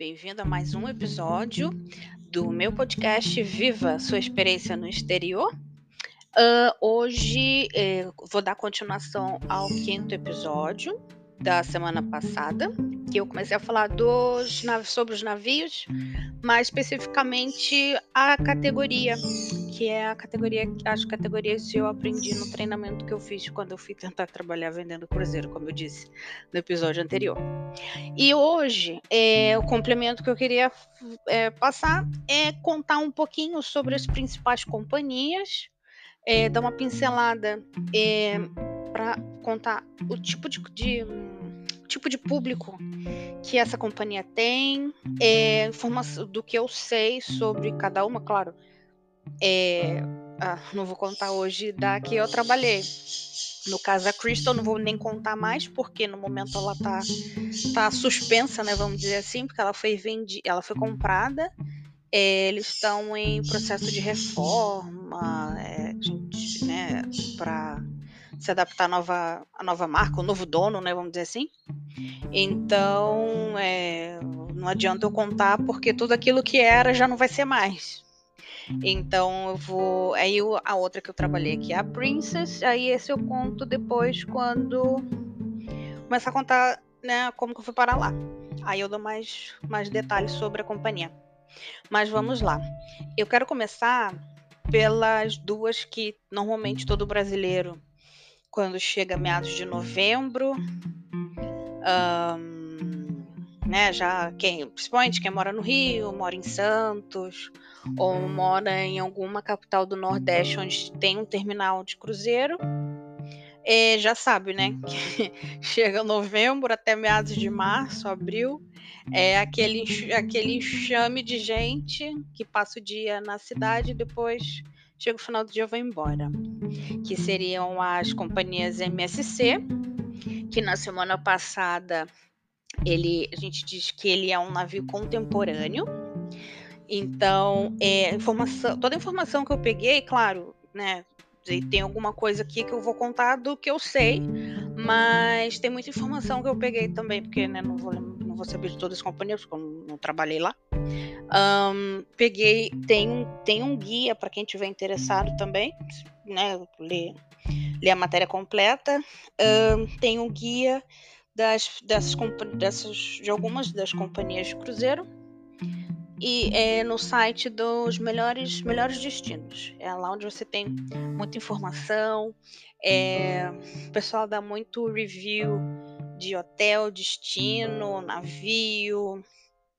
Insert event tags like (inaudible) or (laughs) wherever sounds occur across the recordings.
bem-vindo a mais um episódio do meu podcast Viva Sua Experiência no Exterior. Uh, hoje eh, vou dar continuação ao quinto episódio da semana passada, que eu comecei a falar dos, sobre os navios, mais especificamente a categoria, que é a categoria, as categorias que eu aprendi no treinamento que eu fiz quando eu fui tentar trabalhar vendendo cruzeiro, como eu disse no episódio anterior. E hoje, é, o complemento que eu queria é, passar é contar um pouquinho sobre as principais companhias, é, dar uma pincelada é, para contar o tipo de, de tipo de público que essa companhia tem, é, informação do que eu sei sobre cada uma, claro. É, ah, não vou contar hoje da que eu trabalhei. No caso da Crystal, não vou nem contar mais, porque no momento ela tá, tá suspensa, né? Vamos dizer assim, porque ela foi vendida, ela foi comprada. É, eles estão em processo de reforma, é, gente, né, para se adaptar à nova, à nova marca, o novo dono, né, vamos dizer assim. Então, é, não adianta eu contar porque tudo aquilo que era já não vai ser mais. Então eu vou. Aí a outra que eu trabalhei aqui é a Princess. Aí esse eu conto depois quando começar a contar né, como que eu fui parar lá. Aí eu dou mais, mais detalhes sobre a companhia. Mas vamos lá. Eu quero começar pelas duas que normalmente todo brasileiro quando chega meados de novembro. Um, né, já quem, principalmente quem mora no Rio, mora em Santos, ou mora em alguma capital do Nordeste onde tem um terminal de cruzeiro, já sabe, né? Que (laughs) chega novembro até meados de março, abril, é aquele, aquele enxame de gente que passa o dia na cidade e depois chega o final do dia vai embora. Que seriam as companhias MSC, que na semana passada ele, a gente diz que ele é um navio contemporâneo. Então, é, informação, toda a informação que eu peguei, claro, né, tem alguma coisa aqui que eu vou contar do que eu sei, mas tem muita informação que eu peguei também, porque né, não, vou, não vou saber de todas as companhias, porque eu não, não trabalhei lá. Um, peguei, tem, tem um guia para quem tiver interessado também, né? Ler, ler a matéria completa. Um, tem um guia das, dessas, dessas, de algumas das companhias de cruzeiro e é no site dos melhores, melhores destinos. É lá onde você tem muita informação. É, o pessoal dá muito review de hotel, destino, navio,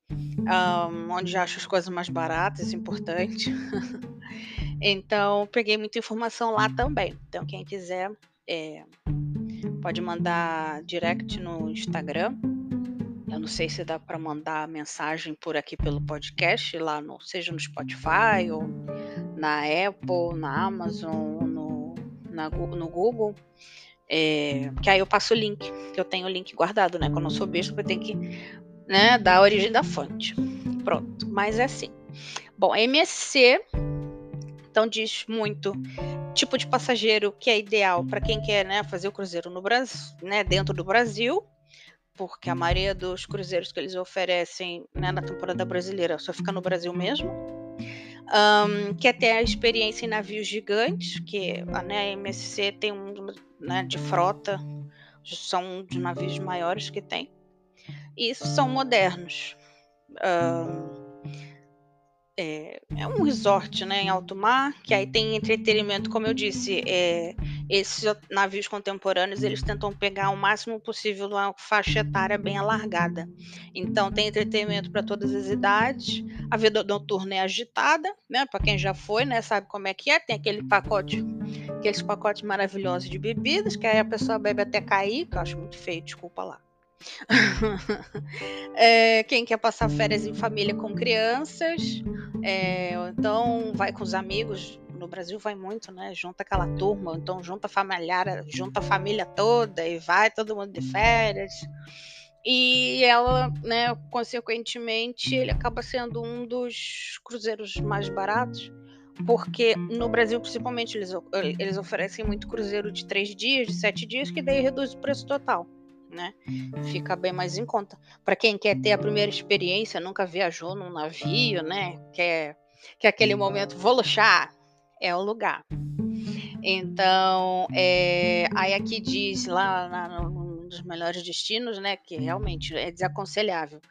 um, onde acho as coisas mais baratas, importante. (laughs) então, peguei muita informação lá também. Então, quem quiser, é, pode mandar direct no Instagram. Eu não sei se dá para mandar mensagem por aqui pelo podcast, lá no, seja no Spotify ou na Apple, na Amazon, no, na, no Google. É, que aí eu passo o link, que eu tenho o link guardado, né? Quando eu sou besta, eu tenho que né, da origem da fonte. Pronto, mas é assim. Bom, MSC, então diz muito tipo de passageiro que é ideal para quem quer né, fazer o cruzeiro no Brasil, né, dentro do Brasil, porque a maioria dos cruzeiros que eles oferecem né, na temporada brasileira só fica no Brasil mesmo. Um, ter a experiência em navios gigantes, que né, a MSC tem um né, de frota, são um dos navios maiores que tem e são modernos. Uh, é, é, um resort né, em alto mar, que aí tem entretenimento, como eu disse, é, esses navios contemporâneos eles tentam pegar o máximo possível uma faixa etária bem alargada. Então tem entretenimento para todas as idades, a vida noturna é agitada, né? Para quem já foi, né, sabe como é que é, tem aquele pacote, aqueles pacotes maravilhosos de bebidas, que aí a pessoa bebe até cair, que eu acho muito feio, desculpa lá. (laughs) é, quem quer passar férias em família com crianças, é, então vai com os amigos. No Brasil vai muito, né? Junta aquela turma, então junta familiar, junta a família toda e vai todo mundo de férias. E ela, né, consequentemente, ele acaba sendo um dos cruzeiros mais baratos, porque no Brasil, principalmente, eles, eles oferecem muito cruzeiro de três dias, de sete dias, que daí reduz o preço total né? Fica bem mais em conta. Para quem quer ter a primeira experiência, nunca viajou num navio, né? Quer, quer aquele momento, vou luxar, é o lugar. Então, é, aí aqui diz lá na, num dos melhores destinos, né? Que realmente é desaconselhável.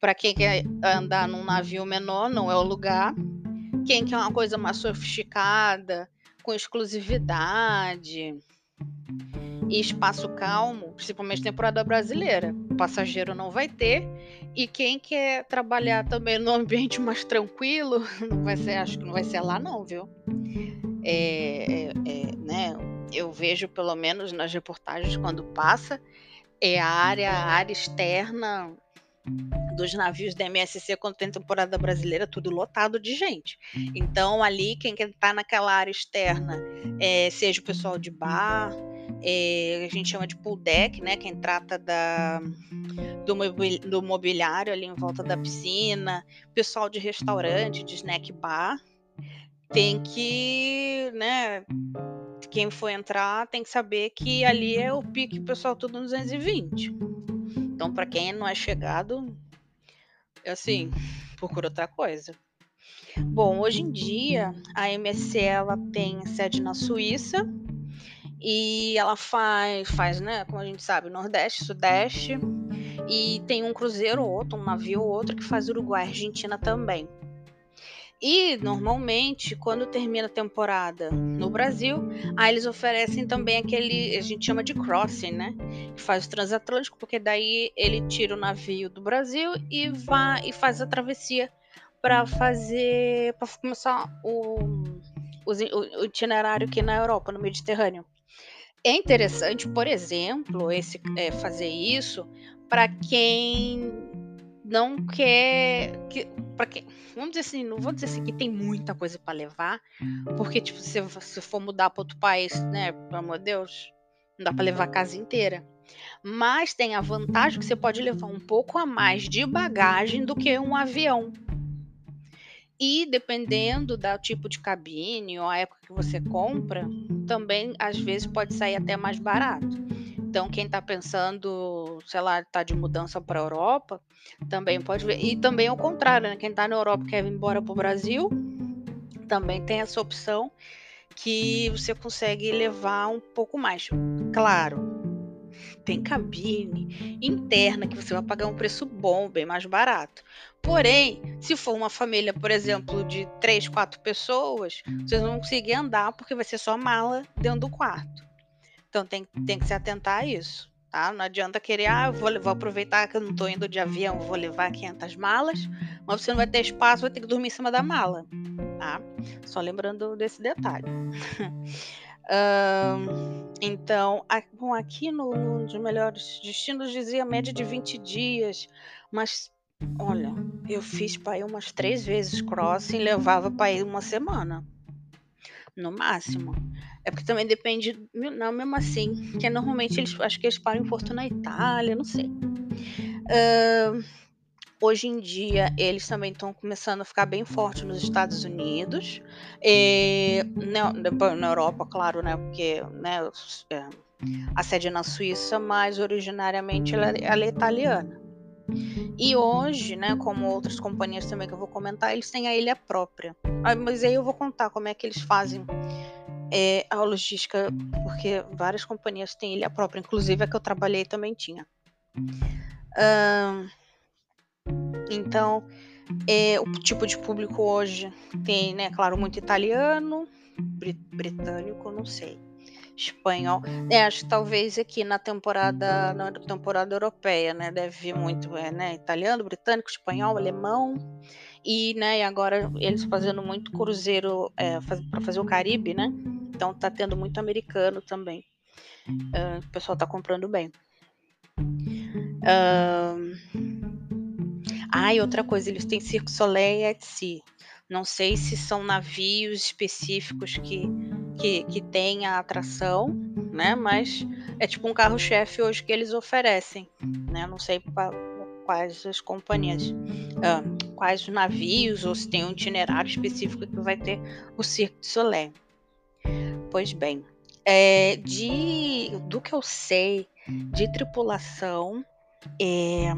Para quem quer andar num navio menor, não é o lugar. Quem quer uma coisa mais sofisticada, com exclusividade, e espaço calmo, principalmente temporada brasileira. O passageiro não vai ter. E quem quer trabalhar também no ambiente mais tranquilo, (laughs) não vai ser, acho que não vai ser lá não, viu? É, é, é, né? Eu vejo pelo menos nas reportagens quando passa, é a área, a área externa dos navios da MSC quando tem temporada brasileira, tudo lotado de gente. Então, ali, quem está naquela área externa, é, seja o pessoal de bar, é, a gente chama de pool deck, né? Quem trata da, do, mobiliário ali em volta da piscina, pessoal de restaurante, de snack bar, tem que, né? Quem for entrar tem que saber que ali é o pique pessoal tudo nos 220. Então, para quem não é chegado, assim, procura outra coisa. Bom, hoje em dia a MSC ela tem sede na Suíça e ela faz, faz, né, como a gente sabe, Nordeste, Sudeste. E tem um cruzeiro ou outro, um navio ou outro que faz Uruguai, Argentina também. E normalmente, quando termina a temporada no Brasil, aí eles oferecem também aquele, a gente chama de crossing, né? Que faz o transatlântico, porque daí ele tira o navio do Brasil e vai e faz a travessia para fazer, para começar o, o, o itinerário aqui na Europa, no Mediterrâneo. É interessante, por exemplo, esse, é, fazer isso para quem não quer. Que, para quem, vamos dizer assim, não vou dizer assim que tem muita coisa para levar, porque tipo, se você for mudar para outro país, né, pelo amor de Deus, não dá para levar a casa inteira. Mas tem a vantagem que você pode levar um pouco a mais de bagagem do que um avião. E dependendo do tipo de cabine ou a época que você compra, também às vezes pode sair até mais barato. Então, quem está pensando, sei lá, está de mudança para a Europa, também pode ver. E também ao contrário, né? Quem está na Europa e quer vir embora para o Brasil, também tem essa opção que você consegue levar um pouco mais. Claro, tem cabine interna que você vai pagar um preço bom, bem mais barato. Porém, se for uma família, por exemplo, de três, quatro pessoas, vocês não vão conseguir andar porque vai ser só mala dentro do quarto. Então tem, tem que se atentar a isso. Tá? Não adianta querer, ah, vou, vou aproveitar que eu não estou indo de avião, vou levar 500 malas, mas você não vai ter espaço, vai ter que dormir em cima da mala. Tá? Só lembrando desse detalhe. (laughs) Um, então, a, bom, aqui no, no dos melhores destinos dizia média de 20 dias, mas olha, eu fiz para ir umas três vezes crossing, levava para ir uma semana, no máximo. É porque também depende, não, mesmo assim, que normalmente eles, acho que eles param em Porto na Itália, não sei. Uh, Hoje em dia, eles também estão começando a ficar bem fortes nos Estados Unidos, e na, na Europa, claro, né? Porque né, é, a sede é na Suíça, mas originariamente ela, ela é italiana. E hoje, né, como outras companhias também que eu vou comentar, eles têm a ilha própria. Ah, mas aí eu vou contar como é que eles fazem é, a logística, porque várias companhias têm ilha própria, inclusive a que eu trabalhei também tinha. Uh, então, é, o tipo de público hoje tem, né, claro, muito italiano, britânico, não sei, espanhol. É, acho que talvez aqui na temporada, na temporada europeia, né, deve vir muito, é, né, italiano, britânico, espanhol, alemão. E, né, e agora eles fazendo muito cruzeiro é, faz, para fazer o Caribe, né? Então tá tendo muito americano também. Uh, o pessoal tá comprando bem. Uh, ah, e outra coisa, eles têm Circo Soleil at Sea. Não sei se são navios específicos que, que, que têm a atração, né? Mas é tipo um carro-chefe hoje que eles oferecem, né? Não sei pra, quais as companhias, quais os navios, ou se tem um itinerário específico que vai ter o Circo de Soleil. Pois bem, É, de, do que eu sei de tripulação, é,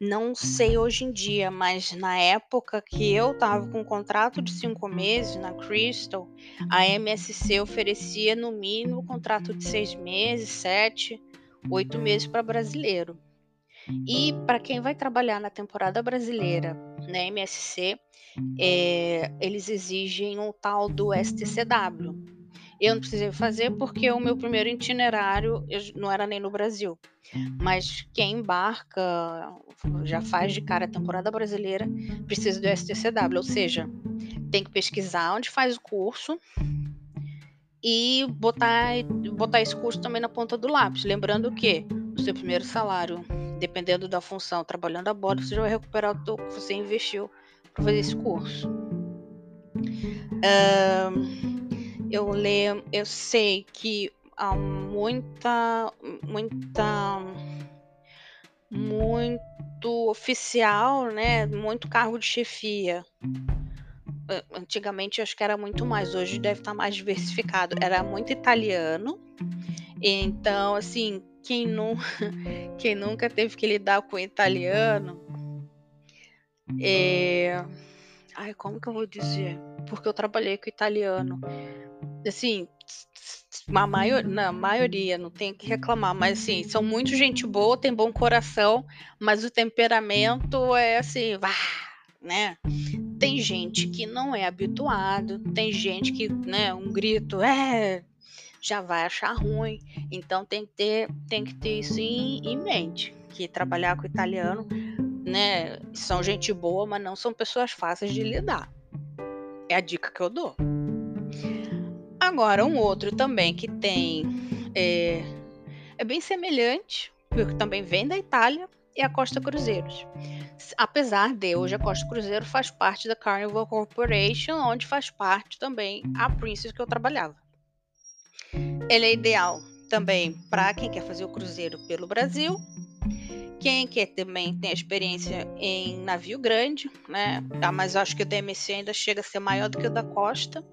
não sei hoje em dia, mas na época que eu estava com um contrato de cinco meses na Crystal, a MSC oferecia no mínimo um contrato de seis meses, sete, oito meses para brasileiro. E para quem vai trabalhar na temporada brasileira na MSC, é, eles exigem um tal do STCW. Eu não precisei fazer porque o meu primeiro itinerário não era nem no Brasil. Mas quem embarca, já faz de cara a temporada brasileira, precisa do STCW, ou seja, tem que pesquisar onde faz o curso e botar, botar esse curso também na ponta do lápis. Lembrando que o seu primeiro salário, dependendo da função, trabalhando a bordo, você já vai recuperar o que você investiu para fazer esse curso. Eu lembro, eu sei que há muita, muita, muito oficial, né? Muito cargo de chefia. Antigamente acho que era muito mais, hoje deve estar mais diversificado. Era muito italiano. Então, assim, quem, nu (laughs) quem nunca teve que lidar com italiano, é... Ai, como que eu vou dizer? Porque eu trabalhei com italiano. Assim, a maior, na maioria, não tem que reclamar, mas assim, são muito gente boa, tem bom coração, mas o temperamento é assim, vá, né? Tem gente que não é habituado, tem gente que, né, um grito, é, já vai achar ruim. Então tem que ter, tem que ter isso em, em mente, que trabalhar com italiano, né, são gente boa, mas não são pessoas fáceis de lidar. É a dica que eu dou. Agora, um outro também que tem. É, é bem semelhante, porque também vem da Itália, é a Costa Cruzeiros. Apesar de hoje a Costa Cruzeiro faz parte da Carnival Corporation, onde faz parte também a Princess que eu trabalhava. Ele é ideal também para quem quer fazer o cruzeiro pelo Brasil, quem quer também tem experiência em navio grande, né? Ah, mas acho que o DMC ainda chega a ser maior do que o da Costa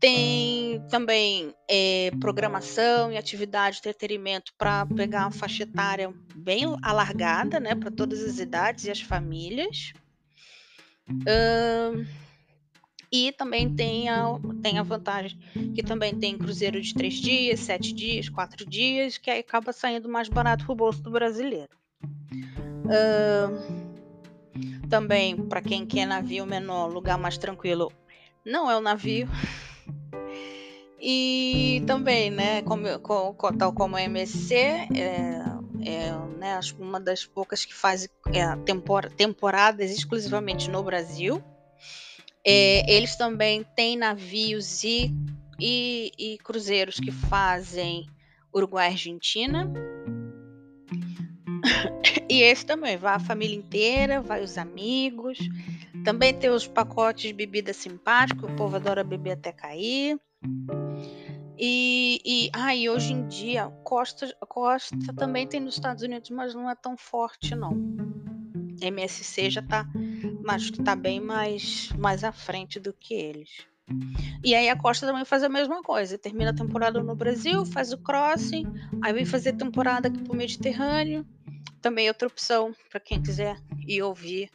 tem também é, programação e atividade de entretenimento para pegar uma faixa etária bem alargada, né, para todas as idades e as famílias. Uh, e também tem a, tem a vantagem que também tem cruzeiro de três dias, sete dias, quatro dias, que aí acaba saindo mais barato para o bolso do brasileiro. Uh, também, para quem quer navio menor, lugar mais tranquilo, não é o navio. E também, né, como, tal como a MSC, é, é né, uma das poucas que faz é, tempor, temporadas exclusivamente no Brasil. É, eles também têm navios e, e, e cruzeiros que fazem Uruguai e Argentina. (coughs) E esse também, vai a família inteira, vai os amigos. Também tem os pacotes de bebida simpático, o povo adora beber até cair. E, e, ah, e hoje em dia, Costa, Costa também tem nos Estados Unidos, mas não é tão forte, não. MSC já tá, acho que tá bem mais, mais à frente do que eles. E aí a Costa também faz a mesma coisa. Termina a temporada no Brasil, faz o crossing, aí vem fazer temporada aqui pro Mediterrâneo. Também outra opção para quem quiser ir ouvir.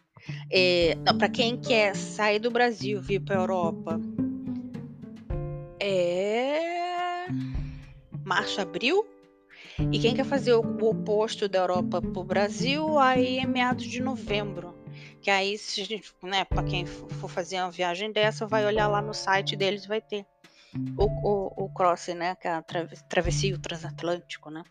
É, para quem quer sair do Brasil, vir para Europa é março, abril. E quem quer fazer o, oposto da Europa para o Brasil, aí é meados de novembro. Que aí, se gente, né, para quem for fazer uma viagem dessa, vai olhar lá no site deles, vai ter o, o, o crossing, né, que é a travessia transatlântico, né.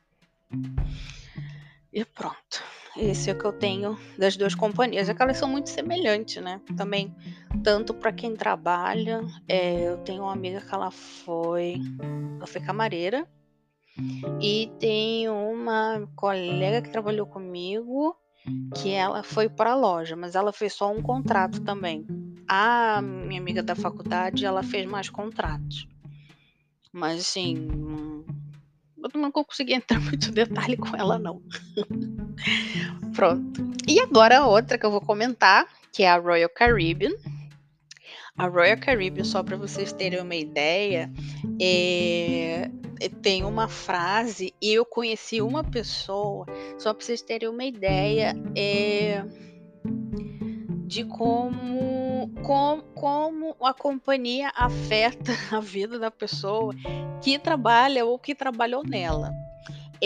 E pronto. Esse é o que eu tenho das duas companhias. É que elas são muito semelhantes, né? Também, tanto para quem trabalha. É, eu tenho uma amiga que ela foi. Ela foi camareira. E tem uma colega que trabalhou comigo que ela foi para a loja, mas ela fez só um contrato também. A minha amiga da faculdade, ela fez mais contratos. Mas assim, eu não consegui entrar (laughs) muito detalhe com ela, não. (laughs) Pronto. E agora a outra que eu vou comentar, que é a Royal Caribbean. A Royal Caribbean, só para vocês terem uma ideia, é, tem uma frase e eu conheci uma pessoa, só para vocês terem uma ideia é, de como, como, como a companhia afeta (laughs) a vida da pessoa que trabalha ou que trabalhou nela.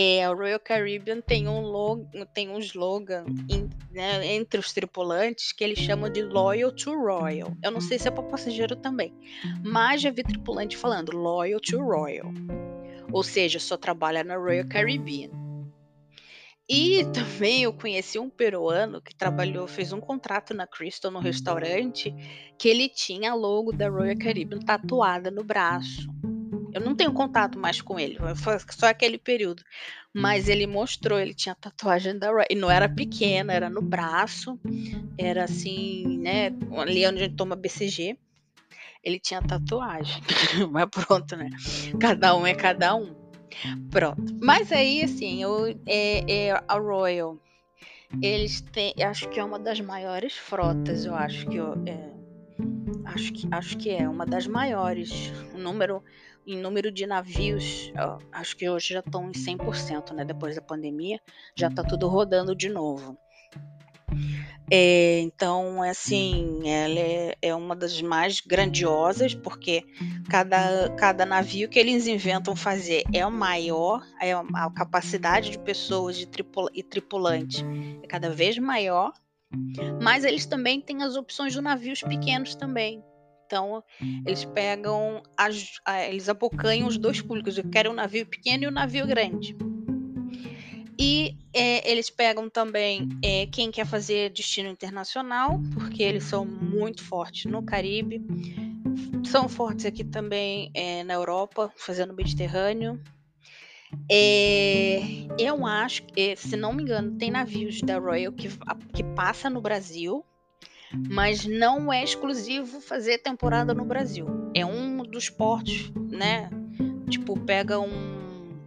É, a Royal Caribbean tem um, tem um slogan in, né, entre os tripulantes que eles chamam de Loyal to Royal. Eu não sei se é para passageiro também, mas já vi tripulante falando Loyal to Royal. Ou seja, só trabalha na Royal Caribbean. E também eu conheci um peruano que trabalhou, fez um contrato na Crystal no restaurante, que ele tinha a logo da Royal Caribbean tatuada no braço. Eu não tenho contato mais com ele, foi só aquele período. Mas ele mostrou, ele tinha tatuagem da Roy. E não era pequena, era no braço. Era assim, né? Ali onde a gente toma BCG. Ele tinha tatuagem. (laughs) Mas pronto, né? Cada um é cada um. Pronto. Mas aí, assim, eu, é, é a Royal. Eles têm. Acho que é uma das maiores frotas, eu acho que. Eu, é, acho que, acho que é uma das maiores. O número em número de navios, acho que hoje já estão em 100%, né? Depois da pandemia, já está tudo rodando de novo. É, então, assim, ela é, é, uma das mais grandiosas, porque cada, cada navio que eles inventam fazer é o maior, é a capacidade de pessoas de tripula, e tripulantes é cada vez maior, mas eles também têm as opções de navios pequenos também. Então, eles pegam, as, eles abocanham os dois públicos. Eu quero um navio pequeno e um navio grande. E é, eles pegam também é, quem quer fazer destino internacional, porque eles são muito fortes no Caribe. São fortes aqui também é, na Europa, fazendo Mediterrâneo. É, eu acho, é, se não me engano, tem navios da Royal que, que passa no Brasil mas não é exclusivo fazer temporada no Brasil. É um dos portos, né? Tipo, pega um,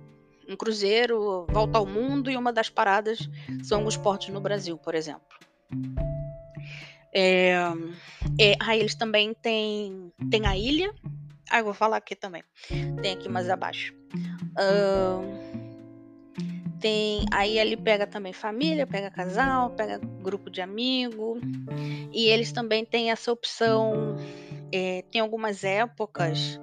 um cruzeiro, volta ao mundo e uma das paradas são os portos no Brasil, por exemplo. É, é, aí eles também têm, têm a ilha. Ah, eu vou falar aqui também. Tem aqui mais abaixo. Uh, tem aí ele pega também família, pega casal, pega grupo de amigo e eles também têm essa opção. É, tem algumas épocas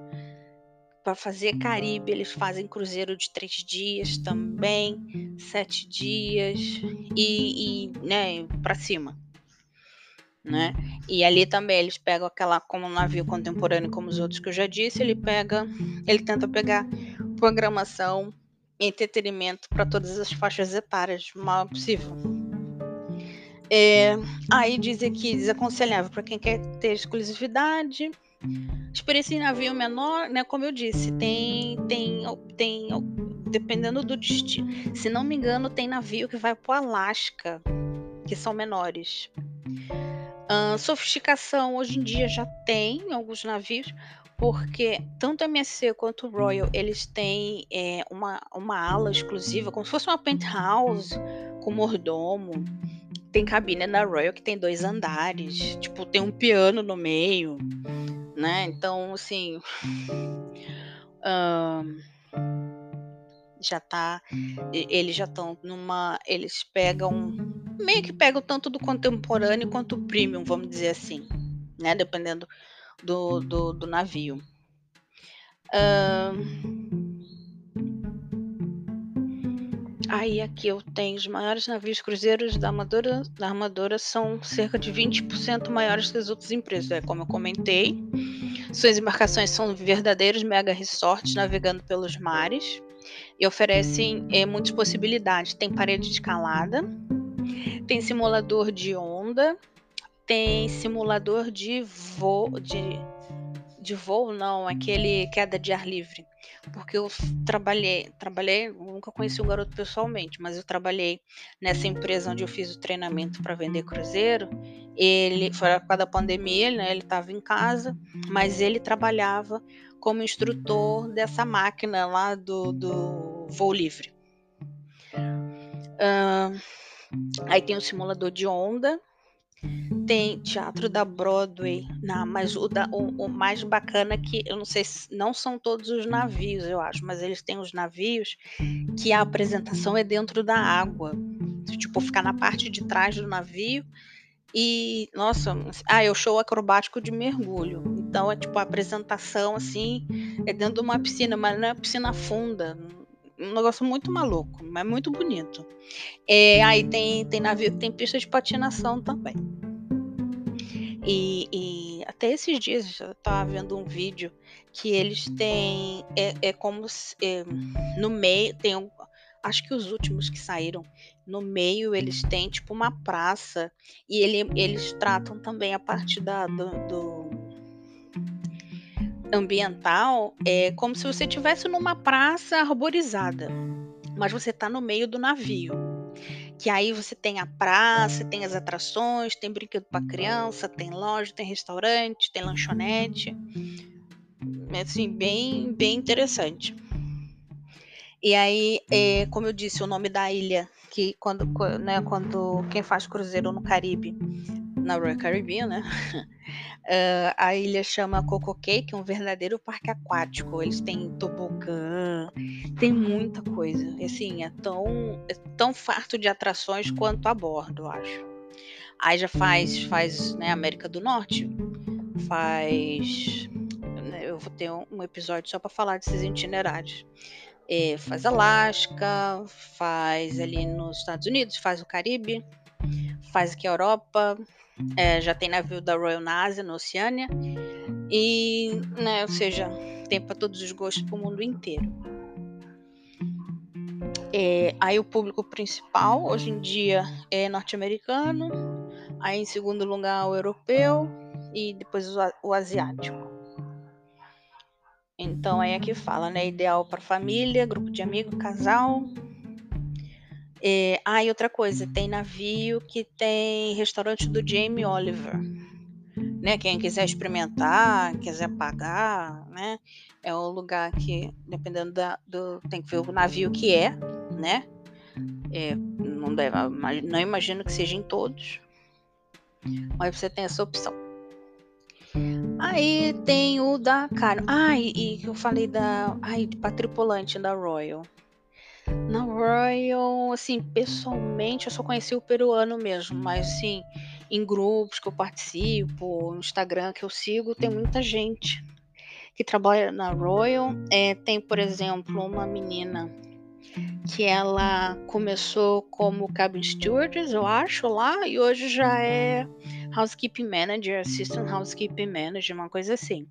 para fazer Caribe, eles fazem cruzeiro de três dias também, sete dias e, e né, para cima. Né? E ali também eles pegam aquela como um navio contemporâneo como os outros que eu já disse, ele pega, ele tenta pegar programação entretenimento para todas as faixas etárias, o maior possível. É, aí diz aqui, desaconselhável para quem quer ter exclusividade. Experiência em navio menor, né? Como eu disse, tem, tem, tem, dependendo do destino. Se não me engano, tem navio que vai para o Alasca, que são menores. Uh, sofisticação hoje em dia já tem alguns navios, porque tanto a MSC quanto o Royal eles têm é, uma, uma ala exclusiva, como se fosse uma penthouse com mordomo. Tem cabine na Royal que tem dois andares, tipo, tem um piano no meio, né? Então, assim. (laughs) Uh, já tá. Eles já estão numa. Eles pegam. Meio que pegam tanto do contemporâneo quanto o premium, vamos dizer assim, né? Dependendo do, do, do navio. aí aqui eu tenho os maiores navios cruzeiros da armadura, da armadura são cerca de 20% maiores que as outras empresas. É como eu comentei. Suas embarcações são verdadeiros mega resorts navegando pelos mares e oferecem é, muitas possibilidades. Tem parede de escalada, tem simulador de onda, tem simulador de voo, de, de voo não, aquele queda de ar livre. Porque eu trabalhei, trabalhei, nunca conheci o garoto pessoalmente, mas eu trabalhei nessa empresa onde eu fiz o treinamento para vender cruzeiro. Ele foi por causa da pandemia, né? Ele estava em casa, mas ele trabalhava como instrutor dessa máquina lá do, do voo livre. Uh, aí tem o simulador de onda, Tem teatro da Broadway, na, mas o, da, o, o mais bacana é que eu não sei se não são todos os navios, eu acho, mas eles têm os navios que a apresentação é dentro da água. Tipo, ficar na parte de trás do navio e, nossa, ah, é o show acrobático de mergulho. Então é tipo a apresentação assim, é dentro de uma piscina, mas não é piscina funda. Um negócio muito maluco, mas muito bonito. É, aí tem, tem navio, tem pista de patinação também. E, e, até esses dias eu estava vendo um vídeo que eles têm. É, é como se, é, no meio tem um, acho que os últimos que saíram no meio eles têm tipo uma praça e ele, eles tratam também a parte da, do, do ambiental é como se você estivesse numa praça arborizada, mas você está no meio do navio. Que aí você tem a praça, tem as atrações, tem brinquedo para criança, tem loja, tem restaurante, tem lanchonete. É assim, bem, bem interessante. E aí, é, como eu disse, o nome da ilha, que quando, né, quando quem faz cruzeiro no Caribe, na Royal Caribbean, né? Uh, (laughs) a ilha chama Coco é um verdadeiro parque aquático. Eles têm tobogã, tem muita coisa. Assim, é tão, é tão farto de atrações quanto a bordo, eu acho. Aí já faz, faz né, América do Norte, faz. Né, eu vou ter um episódio só para falar desses itinerários. É, faz Alasca, faz ali nos Estados Unidos, faz o Caribe, faz aqui a Europa, é, já tem navio da Royal Navy na Oceânia, e, né, ou seja, tem para todos os gostos para o mundo inteiro. É, aí o público principal hoje em dia é norte-americano, aí em segundo lugar o europeu e depois o, o asiático. Então aí aqui fala, né? Ideal para família, grupo de amigos, casal. É, ah, e outra coisa, tem navio que tem restaurante do Jamie Oliver. Né? Quem quiser experimentar, quiser pagar, né? É um lugar que, dependendo da, do. Tem que ver o navio que é, né? É, não, deve, não imagino que seja em todos. Mas você tem essa opção. Aí tem o da cara. Ah, e, que eu falei da. Ai, pra tripulante da Royal. Na Royal, assim, pessoalmente eu só conheci o peruano mesmo, mas assim, em grupos que eu participo, no Instagram que eu sigo, tem muita gente que trabalha na Royal. É, tem, por exemplo, uma menina que ela começou como cabin stewardess, eu acho, lá, e hoje já é housekeeping manager, assistant housekeeping manager, uma coisa assim,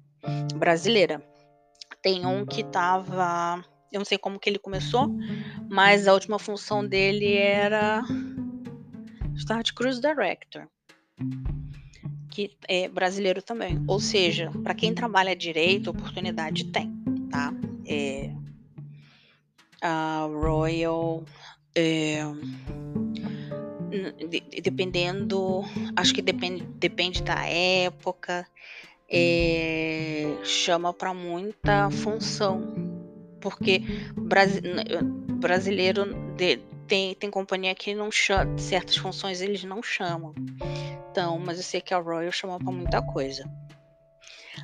brasileira. Tem um que tava, eu não sei como que ele começou, mas a última função dele era Start Cruise Director, que é brasileiro também. Ou seja, para quem trabalha direito, oportunidade tem, tá? É, a Royal é, dependendo, acho que depende, depende da época, é, chama para muita função, porque brasileiro de, tem, tem companhia que não chama, certas funções eles não chamam. Então, mas eu sei que a Royal chama para muita coisa.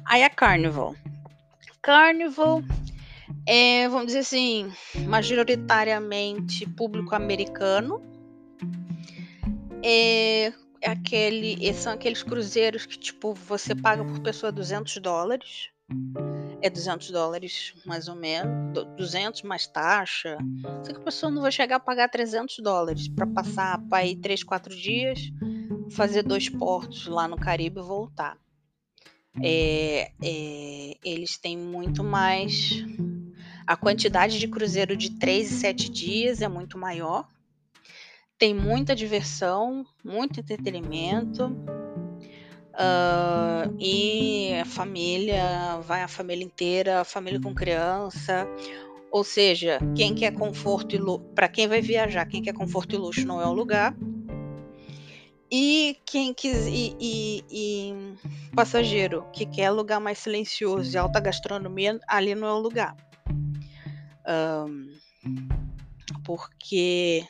Aí a Carnival. Carnival é, vamos dizer assim, majoritariamente público americano é, é aquele, são aqueles cruzeiros que, tipo, você paga por pessoa 200 dólares. É 200 dólares, mais ou menos. 200 mais taxa. Só que a pessoa não vai chegar a pagar 300 dólares para passar para ir 3, 4 dias, fazer dois portos lá no Caribe e voltar. É, é, eles têm muito mais. A quantidade de cruzeiro de 3 e 7 dias é muito maior tem muita diversão, muito entretenimento. Uh, e a família, vai a família inteira, a família com criança. Ou seja, quem quer conforto e luxo, para quem vai viajar, quem quer conforto e luxo não é o lugar. E quem quis e, e, e passageiro que quer lugar mais silencioso e alta gastronomia, ali não é o lugar. Um, porque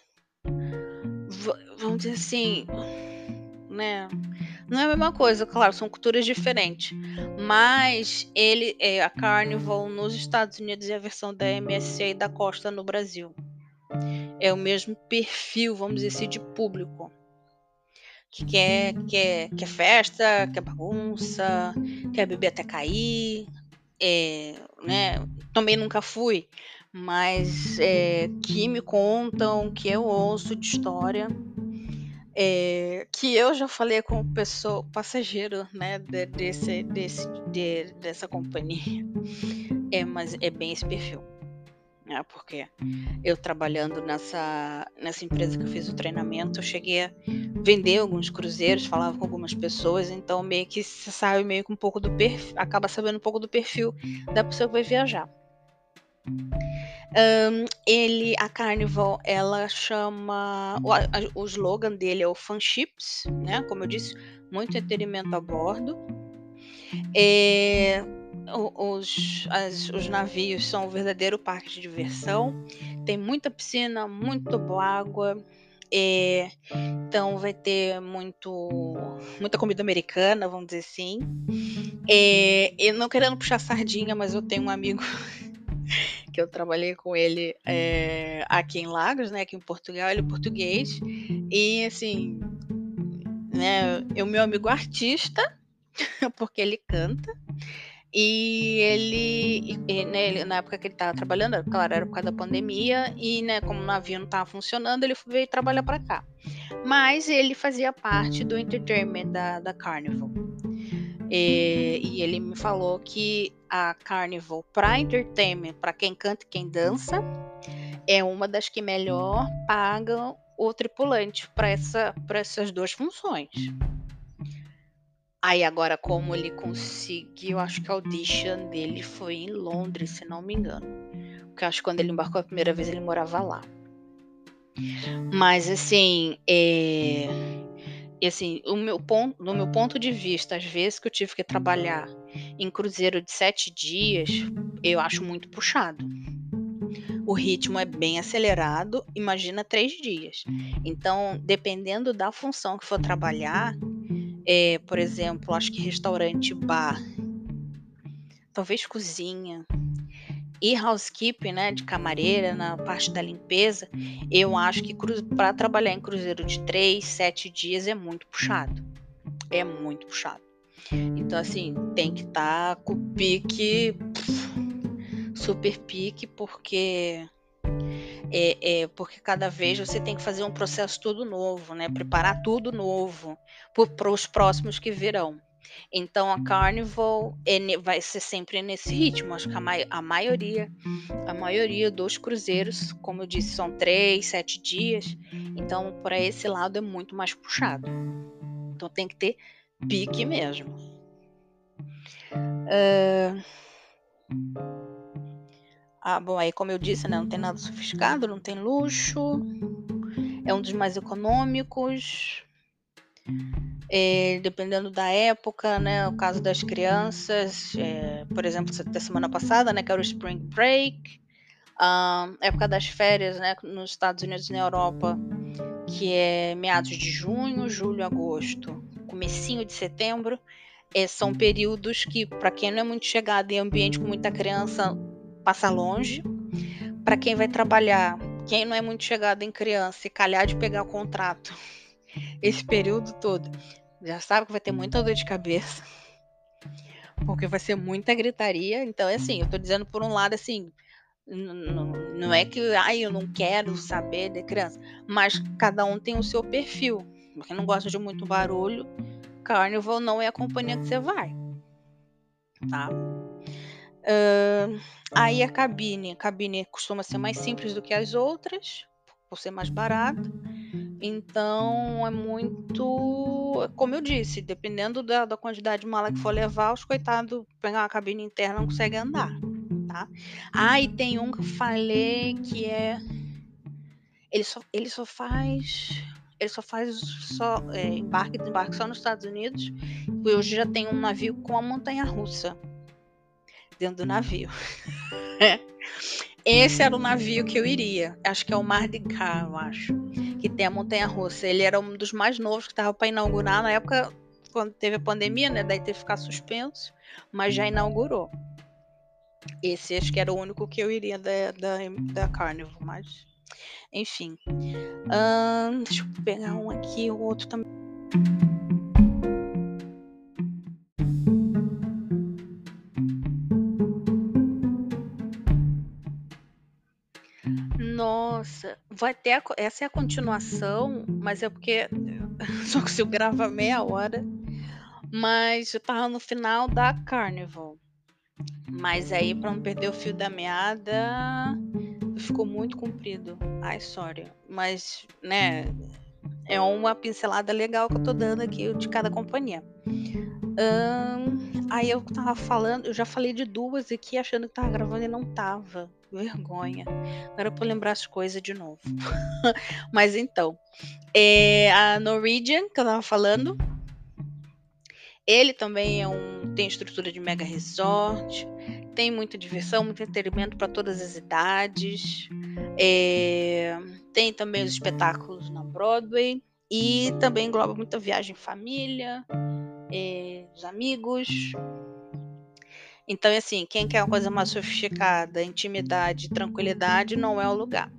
vamos dizer assim, né? Não é a mesma coisa, claro, são culturas diferentes. Mas ele é a Carnival nos Estados Unidos e a versão da MSC da Costa no Brasil. É o mesmo perfil, vamos dizer assim, de público. Que quer, quer, quer festa, quer bagunça, quer beber até cair. É, né? Também nunca fui, mas é, que me contam, que eu ouço de história é, que eu já falei com pessoa, passageiro, né, de, desse, desse, de, dessa companhia. É, mas é bem esse perfil. Né, porque eu trabalhando nessa, nessa empresa que eu fiz o treinamento, eu cheguei a vender alguns cruzeiros, falava com algumas pessoas, então meio que você sabe meio que um pouco do perfil, acaba sabendo um pouco do perfil da pessoa que vai viajar. Um, ele, a Carnival, ela chama. O, a, o slogan dele é o Fanships, né? Como eu disse, muito entretenimento a bordo. É, os, as, os navios são um verdadeiro parque de diversão. Tem muita piscina, muito boa água. É, então vai ter muito, muita comida americana, vamos dizer assim. É, eu não querendo puxar sardinha, mas eu tenho um amigo (laughs) que eu trabalhei com ele é, aqui em Lagos, né, aqui em Portugal, ele é português, e assim, né, o meu amigo artista, (laughs) porque ele canta, e ele, e, né, ele, na época que ele estava trabalhando, claro, era por causa da pandemia, e né, como o navio não estava funcionando, ele veio trabalhar para cá. Mas ele fazia parte do entertainment da, da Carnival. E, e ele me falou que a Carnival para entertainment, para quem canta e quem dança, é uma das que melhor pagam o tripulante para essa, essas duas funções. Aí agora como ele conseguiu, acho que a audition dele foi em Londres, se não me engano. Porque acho que quando ele embarcou a primeira vez ele morava lá. Mas assim, é e assim, o meu ponto, no meu ponto de vista, às vezes que eu tive que trabalhar em cruzeiro de sete dias, eu acho muito puxado. O ritmo é bem acelerado, imagina três dias. Então, dependendo da função que for trabalhar, é, por exemplo, acho que restaurante, bar, talvez cozinha, e housekeeping, né, de camareira, na parte da limpeza, eu acho que para trabalhar em cruzeiro de 3, 7 dias é muito puxado. É muito puxado. Então, assim, tem que estar tá com o pique, super pique, porque é, é, porque cada vez você tem que fazer um processo todo novo, né? Preparar tudo novo para os próximos que virão. Então a Carnival é, vai ser sempre nesse ritmo. Acho que a, a, maioria, a maioria dos cruzeiros, como eu disse, são três, sete dias. Então para esse lado é muito mais puxado. Então tem que ter pique mesmo. Uh... Ah, bom, aí como eu disse, né, não tem nada sofisticado, não tem luxo. É um dos mais econômicos é, dependendo da época, né? O caso das crianças, é, por exemplo, da semana passada, né? Que era o Spring Break, a época das férias, né? Nos Estados Unidos e na Europa, que é meados de junho, julho, agosto, comecinho de setembro, é, são períodos que, para quem não é muito chegado em ambiente com muita criança, passa longe. Para quem vai trabalhar, quem não é muito chegado em criança e calhar de pegar o contrato esse período todo, já sabe que vai ter muita dor de cabeça. Porque vai ser muita gritaria. Então, é assim, eu tô dizendo por um lado assim. Não é que ai, eu não quero saber de criança, mas cada um tem o seu perfil. Quem não gosta de muito barulho, Carnival não é a companhia que você vai. Tá? Uh, aí a cabine. A cabine costuma ser mais simples do que as outras, por ser mais barato. Então é muito. Como eu disse, dependendo da, da quantidade de mala que for levar, os coitados pegar uma cabine interna não conseguem andar. Tá? Ah, e tem um que eu falei que é. Ele só, ele só faz. Ele só faz só, é, embarque e desembarque só nos Estados Unidos. E hoje já tem um navio com a montanha russa dentro do navio. (laughs) Esse era o navio que eu iria. Acho que é o Mar de Cá, eu acho que tem a montanha russa. Ele era um dos mais novos que estava para inaugurar na época quando teve a pandemia, né? Daí teve que ficar suspenso, mas já inaugurou. Esse acho que era o único que eu iria da, da, da Carnival, mas enfim. Hum, deixa eu pegar um aqui, o outro também. Vai ter a, essa é a continuação, mas é porque (laughs) só consigo gravar meia hora. Mas eu tava no final da Carnival. Mas aí, para não perder o fio da meada, ficou muito comprido a história. Mas, né, é uma pincelada legal que eu tô dando aqui de cada companhia. Aí eu tava falando, eu já falei de duas aqui achando que tava gravando e não tava. Vergonha. Agora pra lembrar as coisas de novo. (laughs) Mas então, é a Norwegian, que eu tava falando. Ele também é um, tem estrutura de mega resort, tem muita diversão, muito entretenimento para todas as idades. É, tem também os espetáculos na Broadway e também engloba muita viagem em família, é, os amigos. Então, é assim, quem quer uma coisa mais sofisticada, intimidade, tranquilidade, não é o lugar.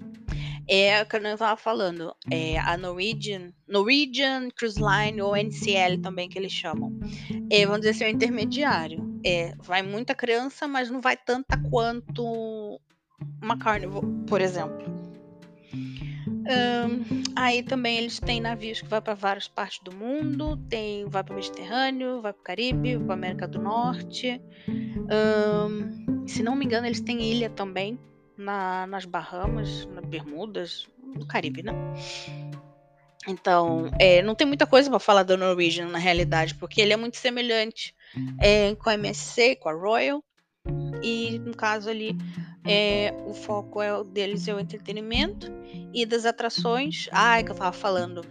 É o que eu estava falando, é a Norwegian, Norwegian Cruise Line ou NCL também que eles chamam. É, vamos dizer assim, é o intermediário. É, vai muita criança, mas não vai tanta quanto uma Carnival, por exemplo. Um, aí também eles têm navios que vai para várias partes do mundo, tem vai para o Mediterrâneo, vai para o Caribe, para América do Norte. Um, se não me engano, eles têm ilha também na, nas Bahamas, nas Bermudas, no Caribe, né? Então, é, não tem muita coisa para falar do Norwegian na realidade, porque ele é muito semelhante é, com a MSC, com a Royal, e no caso ali é, o foco é deles é o entretenimento e das atrações. É que eu tava falando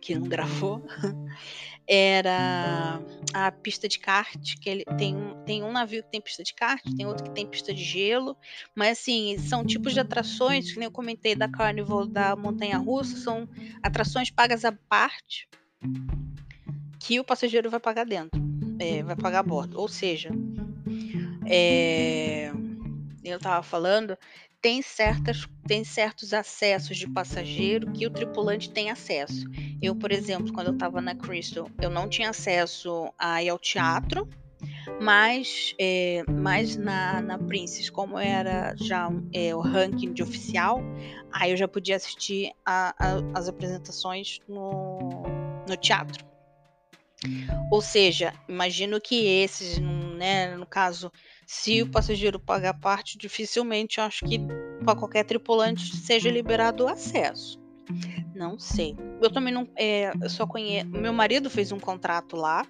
que não gravou. (laughs) Era a pista de kart, que ele tem, tem um navio que tem pista de kart, tem outro que tem pista de gelo, mas assim, são tipos de atrações, que nem eu comentei da Carnival da Montanha Russa, são atrações pagas à parte que o passageiro vai pagar dentro, é, vai pagar a bordo. Ou seja, é, eu estava falando, tem, certas, tem certos acessos de passageiro que o tripulante tem acesso. Eu, por exemplo, quando eu estava na Crystal, eu não tinha acesso a ir ao teatro, mas, é, mas na, na Princess, como era já é, o ranking de oficial, aí eu já podia assistir a, a, as apresentações no, no teatro. Ou seja, imagino que esses, né, no caso, se o passageiro pagar parte, dificilmente eu acho que para qualquer tripulante seja liberado o acesso. Não sei. Eu também não. É, eu só conheço. Meu marido fez um contrato lá,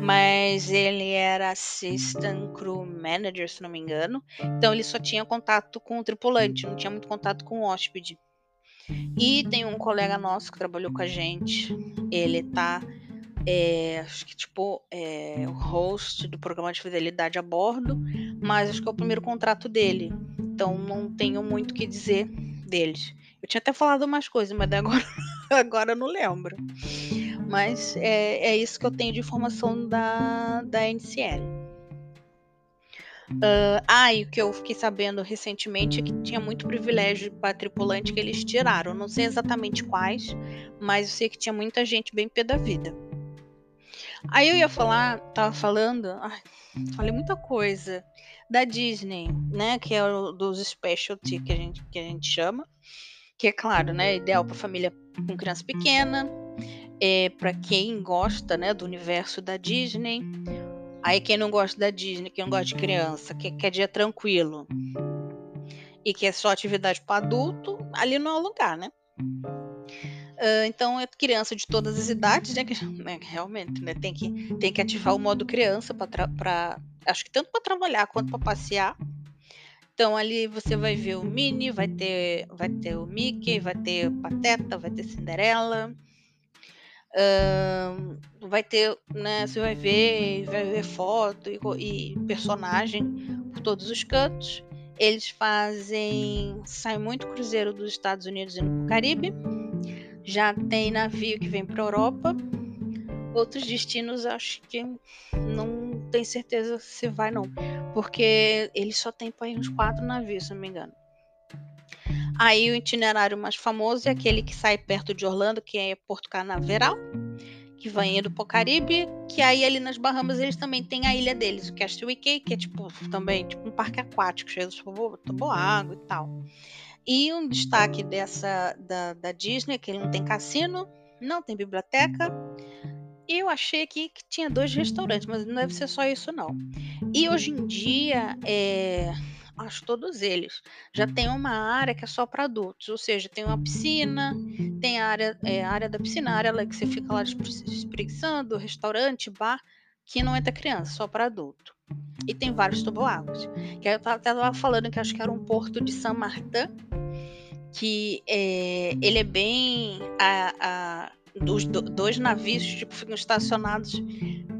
mas ele era assistant crew manager, se não me engano. Então ele só tinha contato com o tripulante, não tinha muito contato com o hóspede. E tem um colega nosso que trabalhou com a gente. Ele tá é, acho que tipo é, o host do programa de fidelidade a bordo, mas acho que é o primeiro contrato dele, então não tenho muito o que dizer deles. Eu tinha até falado umas coisas, mas agora, (laughs) agora eu não lembro. Mas é, é isso que eu tenho de informação da, da NCL. Uh, ah, e o que eu fiquei sabendo recentemente é que tinha muito privilégio para tripulante que eles tiraram. Não sei exatamente quais, mas eu sei que tinha muita gente bem pé da vida. Aí eu ia falar, tava falando, ai, falei muita coisa da Disney, né, que é o dos specialty que a gente que a gente chama, que é claro, né, ideal para família com criança pequena, é para quem gosta, né, do universo da Disney. Aí quem não gosta da Disney, quem não gosta de criança, que quer dia tranquilo e que é só atividade para adulto, ali não é o lugar, né? Uh, então é criança de todas as idades, né? Que, (laughs) né, realmente, né? Tem que, tem que ativar o modo criança para acho que tanto para trabalhar quanto para passear. Então ali você vai ver o Minnie, vai ter, vai ter o Mickey, vai ter o Pateta, vai ter Cinderela. Uh, vai ter, né? Você vai ver, vai ver foto e, e personagem por todos os cantos. Eles fazem. Sai muito cruzeiro dos Estados Unidos indo pro Caribe. Já tem navio que vem para Europa. Outros destinos acho que não tenho certeza se vai não, porque ele só tem para uns quatro navios, se não me engano. Aí o itinerário mais famoso é aquele que sai perto de Orlando, que é Porto Canaveral, que vai indo pro Caribe, que aí ali nas Bahamas eles também têm a ilha deles, o Castaway Cay, que é tipo também tipo um parque aquático, cheio de toboágua e tal. E um destaque dessa da, da Disney, que ele não tem cassino, não tem biblioteca. E eu achei aqui que tinha dois restaurantes, mas não deve ser só isso não. E hoje em dia, é, acho todos eles, já tem uma área que é só para adultos, ou seja, tem uma piscina, tem a área, é, área da piscina, a área que você fica lá espreguiçando, restaurante, bar, que não entra criança, só para adulto. E tem vários toboáguas. Que eu estava falando que acho que era um porto de San Martin, que é, ele é bem a, a dos do, dois navios tipo ficam estacionados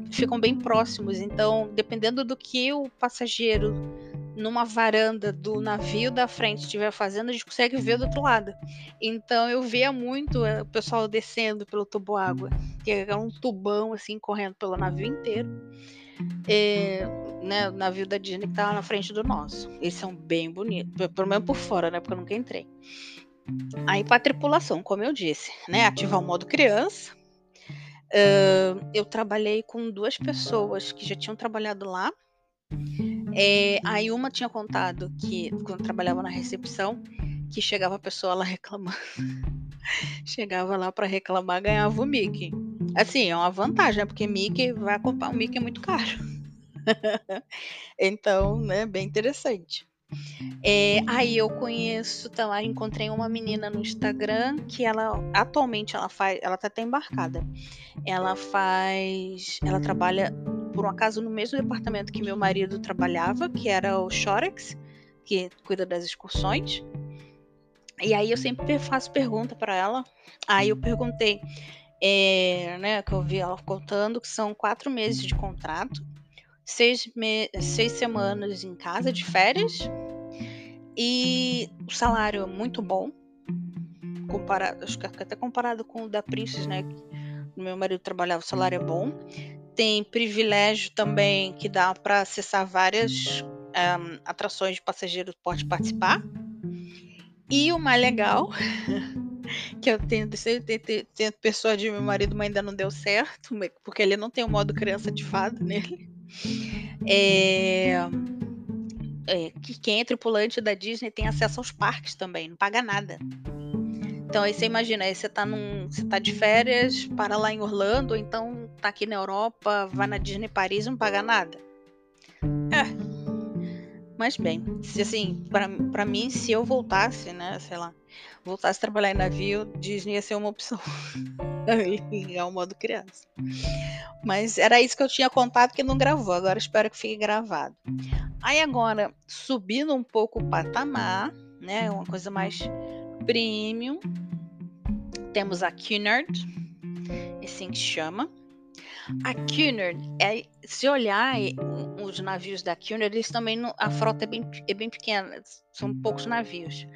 ficam bem próximos então dependendo do que o passageiro numa varanda do navio da frente estiver fazendo, a gente consegue ver do outro lado. Então eu via muito eh, o pessoal descendo pelo tubo água, que é um tubão assim correndo pelo navio inteiro. É, né, o navio da Disney que tava na frente do nosso. Eles são bem bonitos, pelo menos por fora, né? Porque eu nunca entrei. Aí para tripulação, como eu disse, né? Ativar o modo criança. Uh, eu trabalhei com duas pessoas que já tinham trabalhado lá é, aí uma tinha contado que, quando trabalhava na recepção, que chegava a pessoa lá reclamando. (laughs) chegava lá para reclamar, ganhava o Mickey. Assim, é uma vantagem, né? Porque Mickey vai comprar um Mickey é muito caro. (laughs) então, né, bem interessante. É, aí eu conheço, tá lá, encontrei uma menina no Instagram que ela atualmente ela faz, ela tá até embarcada. Ela faz, ela trabalha por um acaso no mesmo departamento que meu marido trabalhava, que era o Shorex, que cuida das excursões. E aí eu sempre faço pergunta para ela. Aí eu perguntei, é, né, que eu vi ela contando que são quatro meses de contrato, seis, me seis semanas em casa de férias e o salário é muito bom, comparado, acho que até comparado com o da Princess, né? Meu marido trabalhava, o salário é bom tem privilégio também que dá para acessar várias um, atrações de passageiros pode participar. E o mais legal, (laughs) que eu tento, tento, tento persuadir meu marido, mas ainda não deu certo, porque ele não tem o modo criança de fada nele. É, é, que quem é tripulante da Disney tem acesso aos parques também, não paga nada. Então aí você imagina, aí você tá num. Você tá de férias, para lá em Orlando, ou então tá aqui na Europa, vai na Disney Paris não paga nada. É. Mas bem, se assim, para mim, se eu voltasse, né, sei lá, voltasse a trabalhar em navio, Disney ia ser uma opção. (laughs) Ligar o modo criança. Mas era isso que eu tinha contado que não gravou, agora espero que fique gravado. Aí agora, subindo um pouco o patamar, né, uma coisa mais premium. Temos a Cunard, assim que chama. A Cunard, é, se olhar os navios da Cunard, eles também não, a frota é bem, é bem pequena, são poucos navios.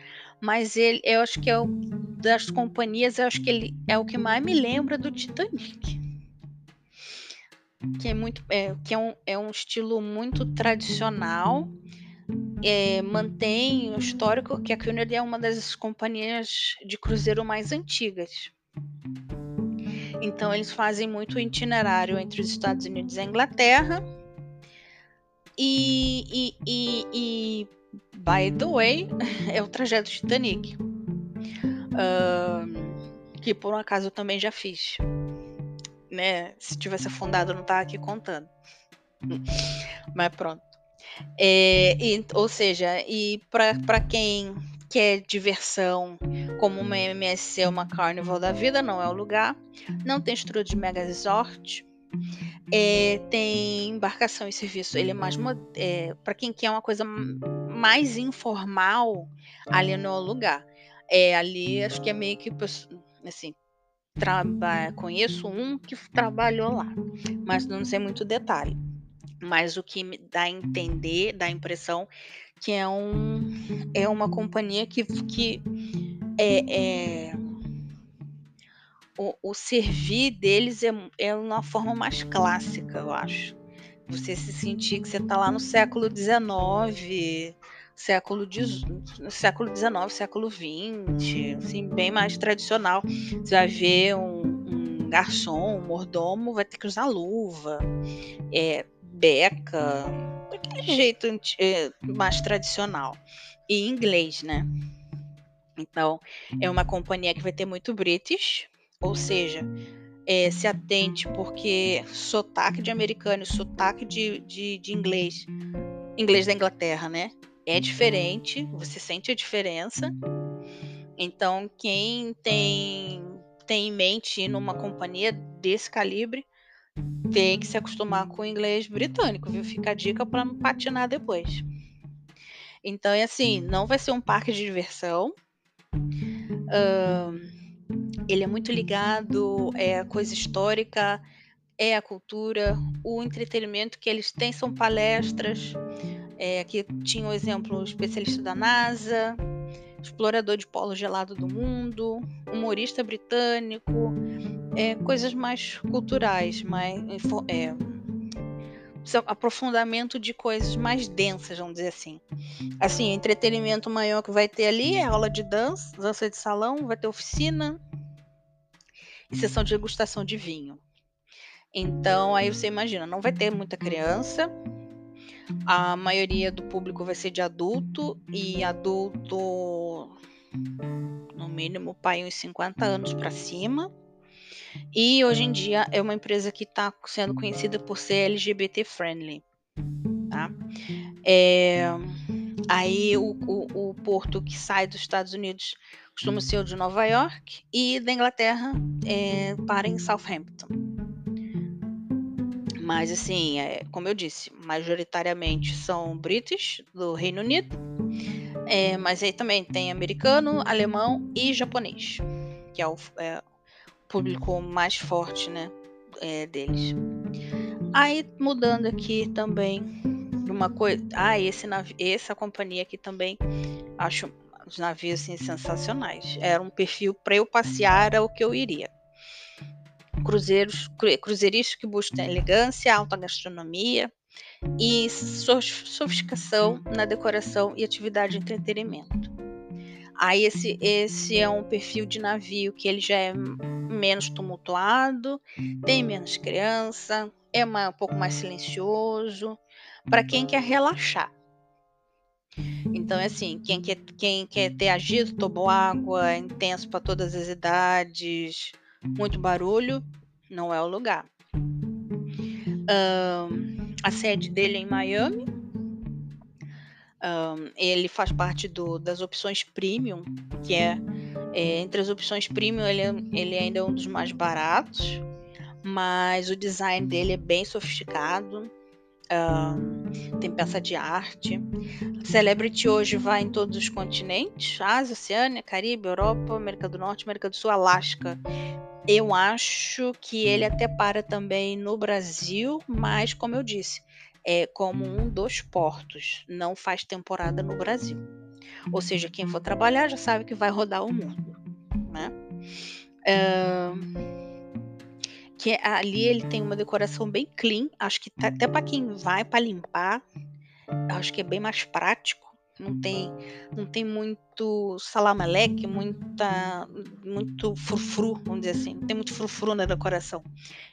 Mas ele, eu acho que é o das companhias, eu acho que ele é o que mais me lembra do Titanic. Que é muito, é, que é um, é um estilo muito tradicional é, mantém o histórico que a Cunard é uma das companhias de cruzeiro mais antigas. Então eles fazem muito itinerário entre os Estados Unidos e a Inglaterra. E, e, e, e by the way, (laughs) é o trajeto Titanic. Uh, que por um acaso eu também já fiz. Né? Se tivesse afundado, eu não estava aqui contando. Mas pronto. É, e, ou seja, e para quem quer diversão, como uma MSC ou uma Carnival da vida, não é o lugar. Não tem estrutura de mega resort. É, tem embarcação e serviço. Ele é mais é, para quem quer uma coisa mais informal, ali não é o lugar. É, ali acho que é meio que assim, trabalha, conheço um que trabalhou lá, mas não sei muito detalhe mas o que me dá a entender, dá a impressão que é, um, é uma companhia que, que é, é o, o servir deles é, é uma forma mais clássica, eu acho. Você se sentir que você está lá no século XIX, século XIX, século XIX, século XX, assim, bem mais tradicional. Você vai ver um, um garçom, um mordomo, vai ter que usar luva, é, beca, daquele jeito é, mais tradicional. E inglês, né? Então, é uma companhia que vai ter muito British, ou seja, é, se atente, porque sotaque de americano e sotaque de, de, de inglês, inglês da Inglaterra, né? É diferente, você sente a diferença. Então, quem tem, tem em mente ir numa companhia desse calibre, tem que se acostumar com o inglês britânico, viu? Fica a dica para não patinar depois. Então, é assim, não vai ser um parque de diversão. Uh, ele é muito ligado é a coisa histórica, é a cultura, o entretenimento que eles têm são palestras. É, aqui tinha o exemplo especialista da NASA, explorador de polo gelado do mundo, humorista britânico, é, coisas mais culturais, mais é, aprofundamento de coisas mais densas, vamos dizer assim. Assim, entretenimento maior que vai ter ali é aula de dança, dança de salão, vai ter oficina, e sessão de degustação de vinho. Então, aí você imagina, não vai ter muita criança, a maioria do público vai ser de adulto e adulto no mínimo pai uns 50 anos para cima. E hoje em dia é uma empresa que está sendo conhecida por ser LGBT friendly. Tá? É, aí o, o, o porto que sai dos Estados Unidos costuma ser o de Nova York e da Inglaterra é, para em Southampton. Mas assim, é, como eu disse, majoritariamente são british do Reino Unido, é, mas aí também tem americano, alemão e japonês, que é o, é, público mais forte, né, é, deles. Aí mudando aqui também uma coisa, ah, esse essa companhia aqui também acho os navios assim, sensacionais. Era um perfil para eu passear, era o que eu iria. Cruzeiros, cruzeiristas que buscam elegância, alta gastronomia e sofisticação na decoração e atividade de entretenimento. Aí esse, esse é um perfil de navio que ele já é menos tumultuado, tem menos criança, é uma, um pouco mais silencioso, para quem quer relaxar. Então, é assim, quem quer, quem quer ter agito, tomou água, intenso para todas as idades, muito barulho, não é o lugar. Um, a sede dele é em Miami. Um, ele faz parte do, das opções premium, que é, é, entre as opções premium ele, ele ainda é um dos mais baratos, mas o design dele é bem sofisticado tem peça de arte. Celebrity hoje vai em todos os continentes: Ásia, Oceânia, Caribe, Europa, América do Norte, América do Sul, Alasca. Eu acho que ele até para também no Brasil, mas como eu disse, é como um dos portos, não faz temporada no Brasil. Ou seja, quem for trabalhar já sabe que vai rodar o mundo, né? Que ali ele tem uma decoração bem clean, acho que tá, até para quem vai para limpar, acho que é bem mais prático. Não tem, não tem muito salamaleque, muita, muito frufru, vamos dizer assim. Não tem muito frufru na decoração.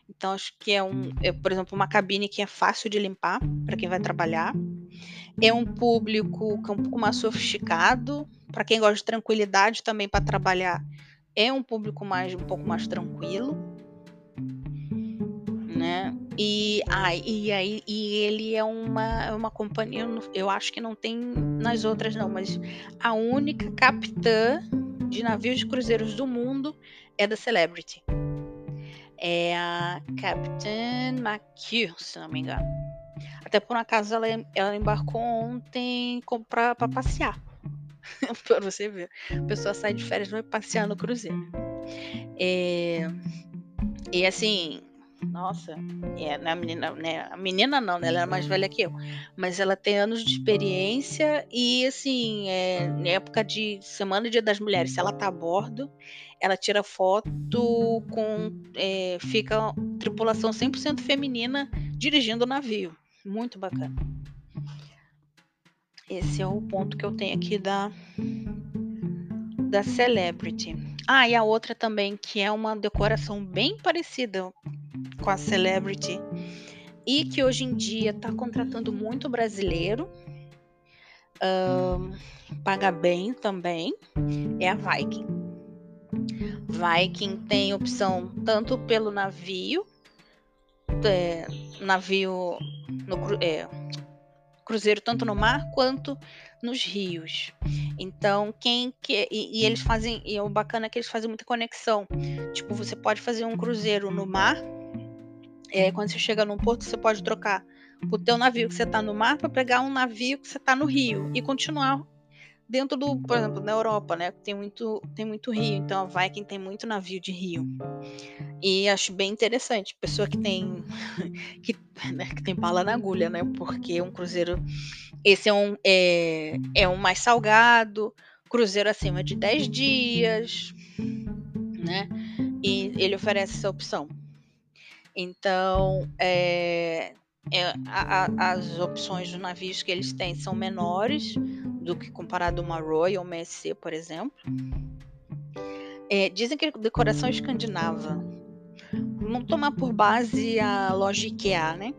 Então acho que é um, é, por exemplo, uma cabine que é fácil de limpar para quem vai trabalhar. É um público que é um pouco mais sofisticado, para quem gosta de tranquilidade também para trabalhar. É um público mais um pouco mais tranquilo né? E, ah, e aí e ele é uma, é uma companhia, eu, acho que não tem nas outras não, mas a única capitã de navios de cruzeiros do mundo é da Celebrity. É a Captain McHugh, se não me engano. Até por acaso ela, ela embarcou ontem para passear. (laughs) para você ver. A pessoa sai de férias e vai passear no cruzeiro. É, e assim, nossa, é, né, a menina, né, a menina não, né, ela é mais velha que eu, mas ela tem anos de experiência e, assim, é, na época de Semana Dia das Mulheres, se ela tá a bordo, ela tira foto com, é, fica tripulação 100% feminina dirigindo o navio, muito bacana. Esse é o ponto que eu tenho aqui da da Celebrity. Ah, e a outra também, que é uma decoração bem parecida com a Celebrity e que hoje em dia está contratando muito brasileiro. paga bem também. É a Viking. Viking tem opção tanto pelo navio, é, navio no, é, cruzeiro tanto no mar quanto nos rios. Então, quem que e, e, eles fazem, e o bacana é que eles fazem muita conexão. Tipo, você pode fazer um cruzeiro no mar. É, quando você chega num porto, você pode trocar o teu navio que você está no mar para pegar um navio que você está no rio e continuar dentro do, por exemplo, na Europa, né? Tem muito, tem muito rio, então a Viking tem muito navio de rio. E acho bem interessante, pessoa que tem (laughs) que, né, que tem bala na agulha, né? Porque um cruzeiro esse é um é, é um mais salgado, cruzeiro acima de 10 dias, né? E ele oferece essa opção. Então, é, é, a, a, as opções dos navios que eles têm são menores do que comparado a uma Royal, uma ESC, por exemplo. É, dizem que a decoração escandinava. Vamos tomar por base a loja IKEA, né?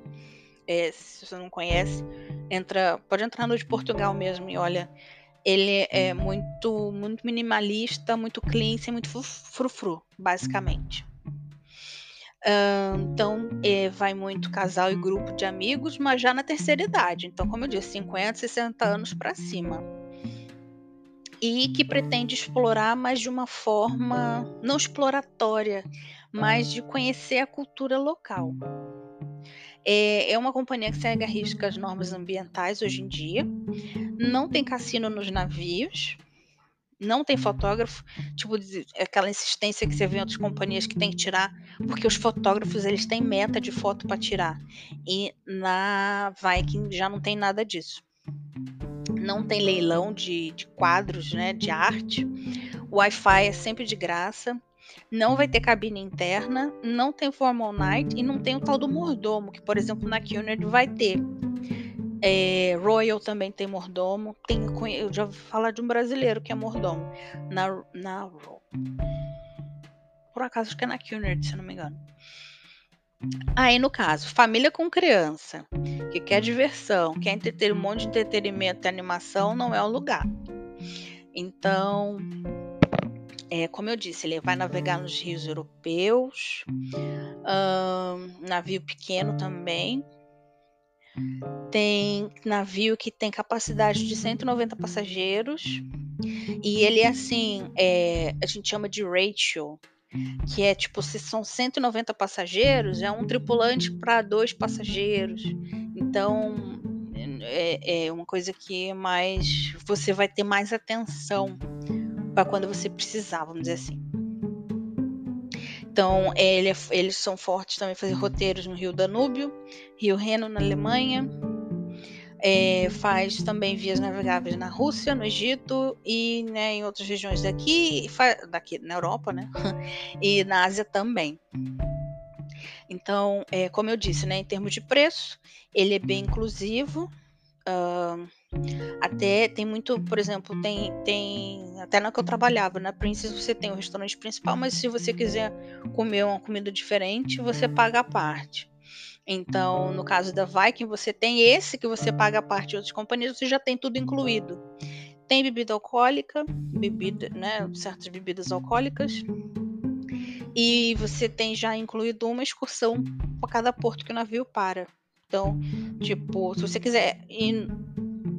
É, se você não conhece, entra, pode entrar no de Portugal mesmo e olha, ele é muito, muito minimalista, muito clean, sem muito frufru, basicamente. Então, é, vai muito casal e grupo de amigos, mas já na terceira idade. Então, como eu disse, 50, 60 anos para cima. E que pretende explorar, mas de uma forma não exploratória, mas de conhecer a cultura local. É, é uma companhia que segue a risca as normas ambientais hoje em dia. Não tem cassino nos navios, não tem fotógrafo, tipo aquela insistência que você vê em outras companhias que tem que tirar, porque os fotógrafos eles têm meta de foto para tirar. E na Viking já não tem nada disso. Não tem leilão de, de quadros, né, de arte. O Wi-Fi é sempre de graça. Não vai ter cabine interna, não tem formal night e não tem o tal do mordomo, que por exemplo na Cunard vai ter. É, Royal também tem mordomo. Tem, eu já ouvi falar de um brasileiro que é mordomo. Na, na Por acaso acho que é na Cunard, se não me engano. Aí, no caso, família com criança, que quer diversão, quer ter um monte de entretenimento e animação, não é o lugar. Então, é, como eu disse, ele vai navegar nos rios europeus, um, navio pequeno também, tem navio que tem capacidade de 190 passageiros. E ele é assim, é, a gente chama de ratio, que é tipo, se são 190 passageiros, é um tripulante para dois passageiros. Então, é, é, uma coisa que mais você vai ter mais atenção para quando você precisar, vamos dizer assim. Então, ele, é eles são fortes também fazer roteiros no Rio Danúbio, Rio Reno na Alemanha. É, faz também vias navegáveis na Rússia, no Egito e né, em outras regiões daqui, daqui na Europa, né? (laughs) e na Ásia também. Então, é, como eu disse, né, em termos de preço, ele é bem inclusivo. Uh, até tem muito, por exemplo, tem, tem até na que eu trabalhava, na Princess você tem o restaurante principal, mas se você quiser comer uma comida diferente, você paga a parte. Então, no caso da Viking, você tem esse que você paga a parte de outras companhias, você já tem tudo incluído. Tem bebida alcoólica, bebida, né, certas bebidas alcoólicas. E você tem já incluído uma excursão para cada porto que o navio para. Então, tipo, se você quiser ir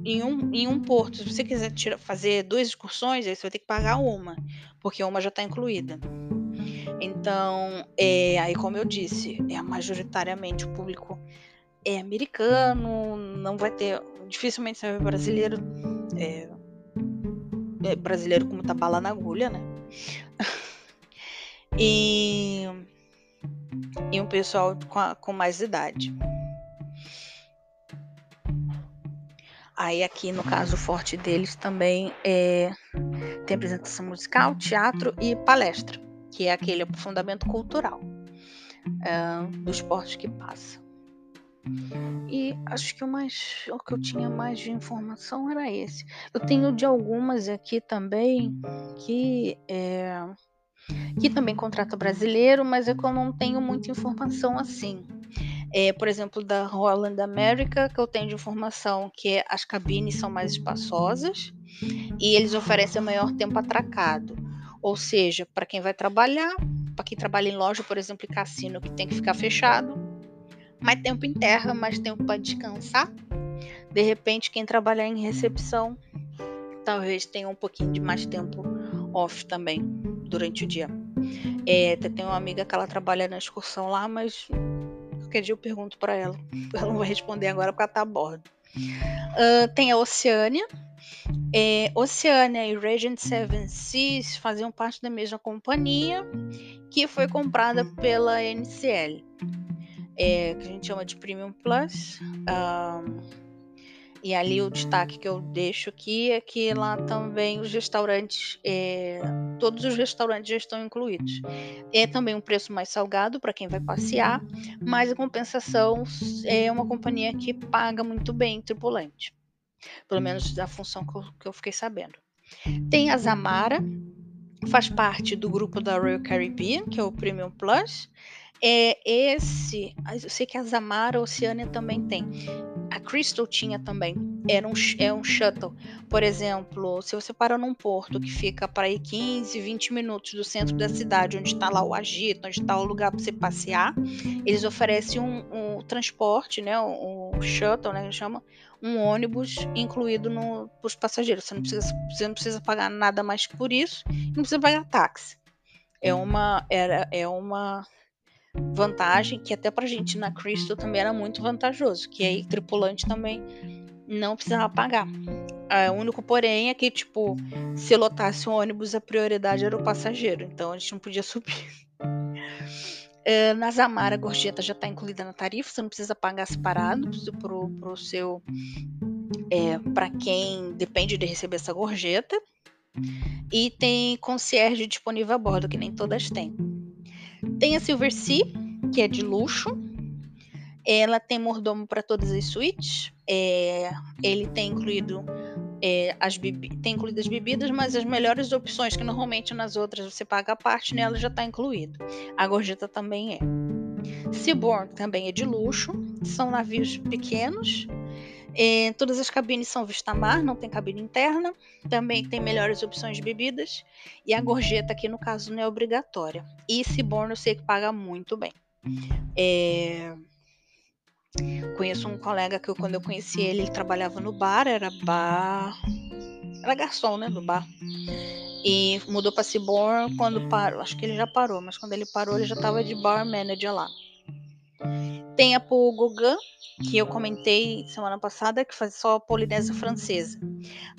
em um, em um porto, se você quiser tira, fazer duas excursões, aí você vai ter que pagar uma, porque uma já está incluída. Então, é, aí como eu disse, é majoritariamente o público é americano, não vai ter, dificilmente você vai ver brasileiro, é, é brasileiro como tá bala na agulha, né? (laughs) e e um pessoal com, a, com mais idade. Aí aqui no caso forte deles também é, tem apresentação musical, teatro e palestra, que é aquele aprofundamento cultural é, do esporte que passa. E acho que o mais o que eu tinha mais de informação era esse. Eu tenho de algumas aqui também que é, que também contrata brasileiro, mas é que eu não tenho muita informação assim. É, por exemplo, da Holland America, que eu tenho de informação que as cabines são mais espaçosas e eles oferecem maior tempo atracado. Ou seja, para quem vai trabalhar, para quem trabalha em loja, por exemplo, em cassino, que tem que ficar fechado, mais tempo em terra, mais tempo para descansar. De repente, quem trabalhar em recepção, talvez tenha um pouquinho de mais tempo off também durante o dia. É, tem uma amiga que ela trabalha na excursão lá, mas qualquer dia eu pergunto para ela. Ela não vai responder agora porque ela tá a bordo. Uh, tem a Oceânia. É, Oceânia e Regent Seven Seas faziam parte da mesma companhia que foi comprada pela NCL é, que a gente chama de Premium Plus. Um, e ali o destaque que eu deixo aqui é que lá também os restaurantes, é, todos os restaurantes já estão incluídos. É também um preço mais salgado para quem vai passear, mas a compensação é uma companhia que paga muito bem tripulante. Pelo menos da função que eu, que eu fiquei sabendo. Tem a Zamara, faz parte do grupo da Royal Caribbean, que é o Premium Plus. É esse, eu sei que a Zamara Oceania também tem. A Crystal tinha também. Era um, é um shuttle. Por exemplo, se você para num porto que fica para aí 15, 20 minutos do centro da cidade, onde está lá o agito, onde está o lugar para você passear, eles oferecem um, um transporte, né? Um, um shuttle, né? Que chama um ônibus incluído para os passageiros. Você não, precisa, você não precisa pagar nada mais por isso, não precisa pagar táxi. É uma, era, é uma vantagem que até pra gente na Crystal também era muito vantajoso, que aí tripulante também não precisava pagar. É, o único porém é que, tipo, se lotasse um ônibus, a prioridade era o passageiro, então a gente não podia (laughs) subir. É, na Zamara, a gorjeta já está incluída na tarifa, você não precisa pagar separado pro, pro seu. É, para quem depende de receber essa gorjeta. E tem concierge disponível a bordo, que nem todas têm. Tem a Silver Sea, que é de luxo. Ela tem mordomo para todas as suítes. É, ele tem incluído é, as tem incluído as bebidas, mas as melhores opções que normalmente nas outras você paga a parte, nela já está incluído. A gorjeta também é. Seaborn também é de luxo. São navios pequenos é, todas as cabines são vista mar, não tem cabine interna. Também tem melhores opções de bebidas. E a gorjeta aqui, no caso, não é obrigatória. E Ciborno eu sei que paga muito bem. É... Conheço um colega que eu, quando eu conheci ele, ele trabalhava no bar, era bar. Era garçom, né? Do bar. E mudou para Ciborno quando parou. Acho que ele já parou, mas quando ele parou, ele já estava de bar manager lá. Tem a Paul Gauguin, que eu comentei semana passada, que faz só a Polinésia Francesa.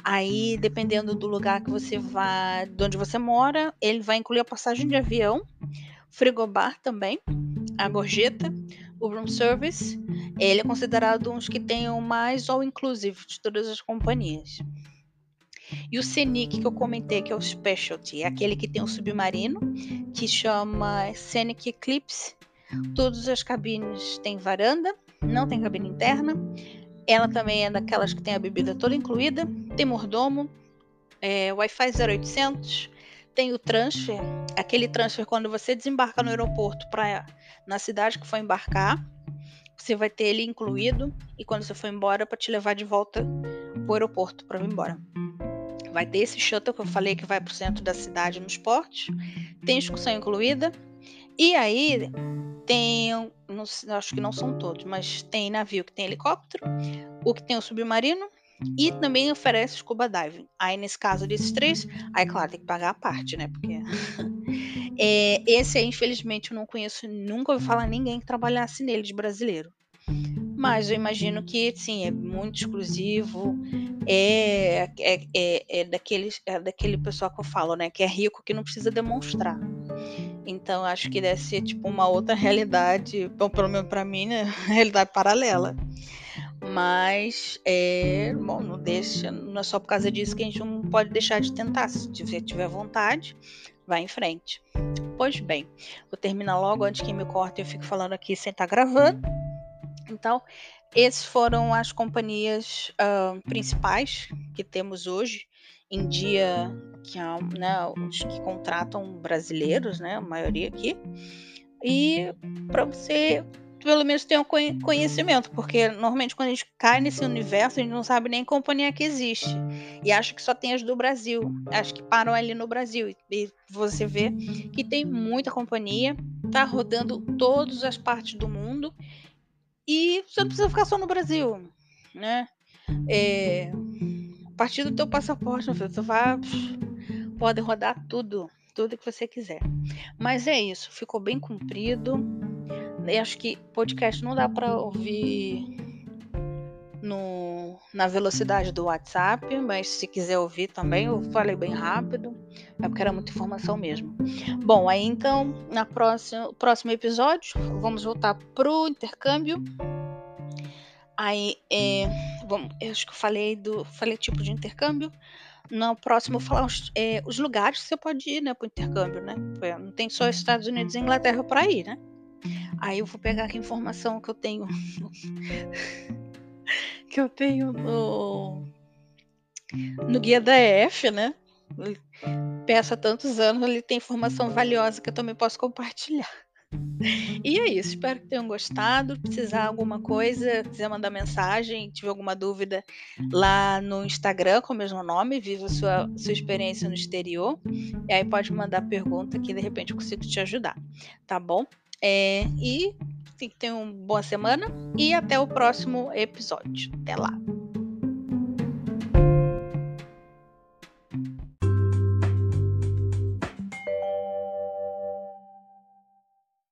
Aí, dependendo do lugar que você vai, de onde você mora, ele vai incluir a passagem de avião, frigobar também, a gorjeta, o room service. Ele é considerado um dos que tem o mais all-inclusive de todas as companhias. E o Scenic que eu comentei, que é o Specialty, é aquele que tem um submarino, que chama Scenic Eclipse. Todas as cabines têm varanda, não tem cabine interna. Ela também é daquelas que tem a bebida toda incluída, tem mordomo, é, Wi-Fi 0800, tem o transfer, aquele transfer quando você desembarca no aeroporto para na cidade que for embarcar, você vai ter ele incluído. E quando você for embora para te levar de volta para o aeroporto para ir embora. Vai ter esse shuttle que eu falei que vai para o centro da cidade no esporte, tem excursão incluída e aí tem, não, acho que não são todos, mas tem navio que tem helicóptero, o que tem o submarino e também oferece scuba diving. Aí nesse caso desses três, aí claro, tem que pagar a parte, né? Porque (laughs) é, esse aí, infelizmente, eu não conheço, nunca ouvi falar ninguém que trabalhasse nele de brasileiro. Mas eu imagino que sim, é muito exclusivo. É, é, é, é, daquele, é daquele pessoal que eu falo, né? Que é rico que não precisa demonstrar. Então acho que deve ser tipo uma outra (laughs) realidade, bom, pelo menos para mim, né? (laughs) Realidade paralela. Mas, é, bom, não deixa, não é só por causa disso que a gente não pode deixar de tentar. Se você tiver vontade, vai em frente. Pois bem, vou terminar logo antes que me corte eu fico falando aqui sem estar tá gravando. Então, esses foram as companhias uh, principais que temos hoje em dia, que é, né, os que contratam brasileiros, né, a maioria aqui. E para você pelo menos tenha um conhecimento, porque normalmente quando a gente cai nesse universo, a gente não sabe nem companhia que existe. E acha que só tem as do Brasil. Acho que param ali no Brasil. E você vê que tem muita companhia, tá rodando todas as partes do mundo. E você não precisa ficar só no Brasil, né? É, a partir do teu passaporte, você vai pode rodar tudo, tudo que você quiser. Mas é isso, ficou bem comprido. Eu acho que podcast não dá para ouvir no, na velocidade do WhatsApp, mas se quiser ouvir também, eu falei bem rápido, é porque era muita informação mesmo. Bom, aí então, na próxima, próximo episódio, vamos voltar pro intercâmbio. Aí, é, bom, eu acho que eu falei do, falei tipo de intercâmbio. No próximo, eu vou falar os, é, os lugares que você pode ir, né, pro intercâmbio, né? Não tem só Estados Unidos e Inglaterra para ir, né? Aí eu vou pegar aqui a informação que eu tenho. (laughs) (laughs) que eu tenho no. No guia da EF, né? Peço há tantos anos, ele tem informação valiosa que eu também posso compartilhar. E é isso, espero que tenham gostado. Precisar alguma coisa, quiser mandar mensagem, tiver alguma dúvida lá no Instagram com o mesmo nome, Viva sua, sua experiência no exterior. E aí pode mandar pergunta que de repente eu consigo te ajudar, tá bom? É, e tenham uma boa semana e até o próximo episódio. Até lá!